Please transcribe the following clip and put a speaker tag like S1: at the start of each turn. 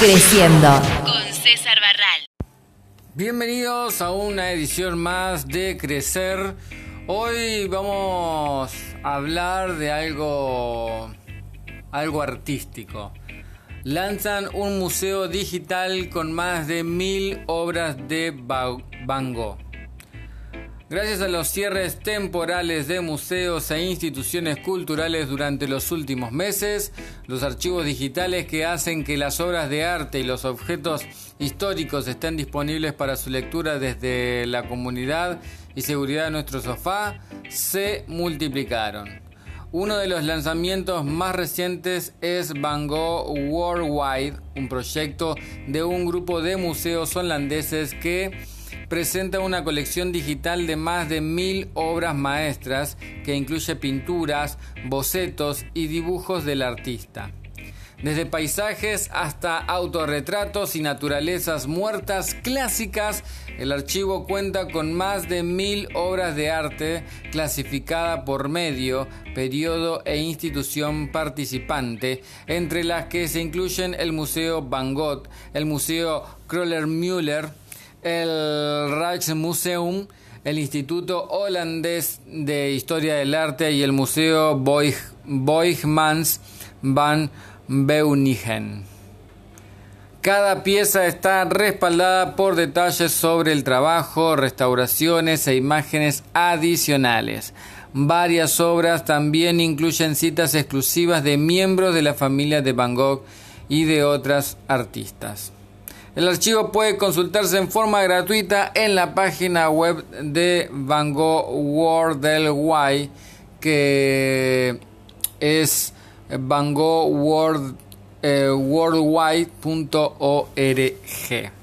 S1: Creciendo.
S2: Con César Barral.
S3: Bienvenidos a una edición más de Crecer. Hoy vamos a hablar de algo algo artístico. Lanzan un museo digital con más de mil obras de Van Gogh. Gracias a los cierres temporales de museos e instituciones culturales durante los últimos meses, los archivos digitales que hacen que las obras de arte y los objetos históricos estén disponibles para su lectura desde la comunidad y seguridad de nuestro sofá se multiplicaron. Uno de los lanzamientos más recientes es Van Gogh Worldwide, un proyecto de un grupo de museos holandeses que presenta una colección digital de más de mil obras maestras que incluye pinturas, bocetos y dibujos del artista. Desde paisajes hasta autorretratos y naturalezas muertas clásicas, el archivo cuenta con más de mil obras de arte clasificada por medio, periodo e institución participante, entre las que se incluyen el Museo Van Gogh, el Museo Kroller-Müller, el Rijksmuseum, el Instituto Holandés de Historia del Arte y el Museo Boygmans van Beuningen. Cada pieza está respaldada por detalles sobre el trabajo, restauraciones e imágenes adicionales. Varias obras también incluyen citas exclusivas de miembros de la familia de Van Gogh y de otras artistas. El archivo puede consultarse en forma gratuita en la página web de Van World que es Van World, eh, worldwide.org.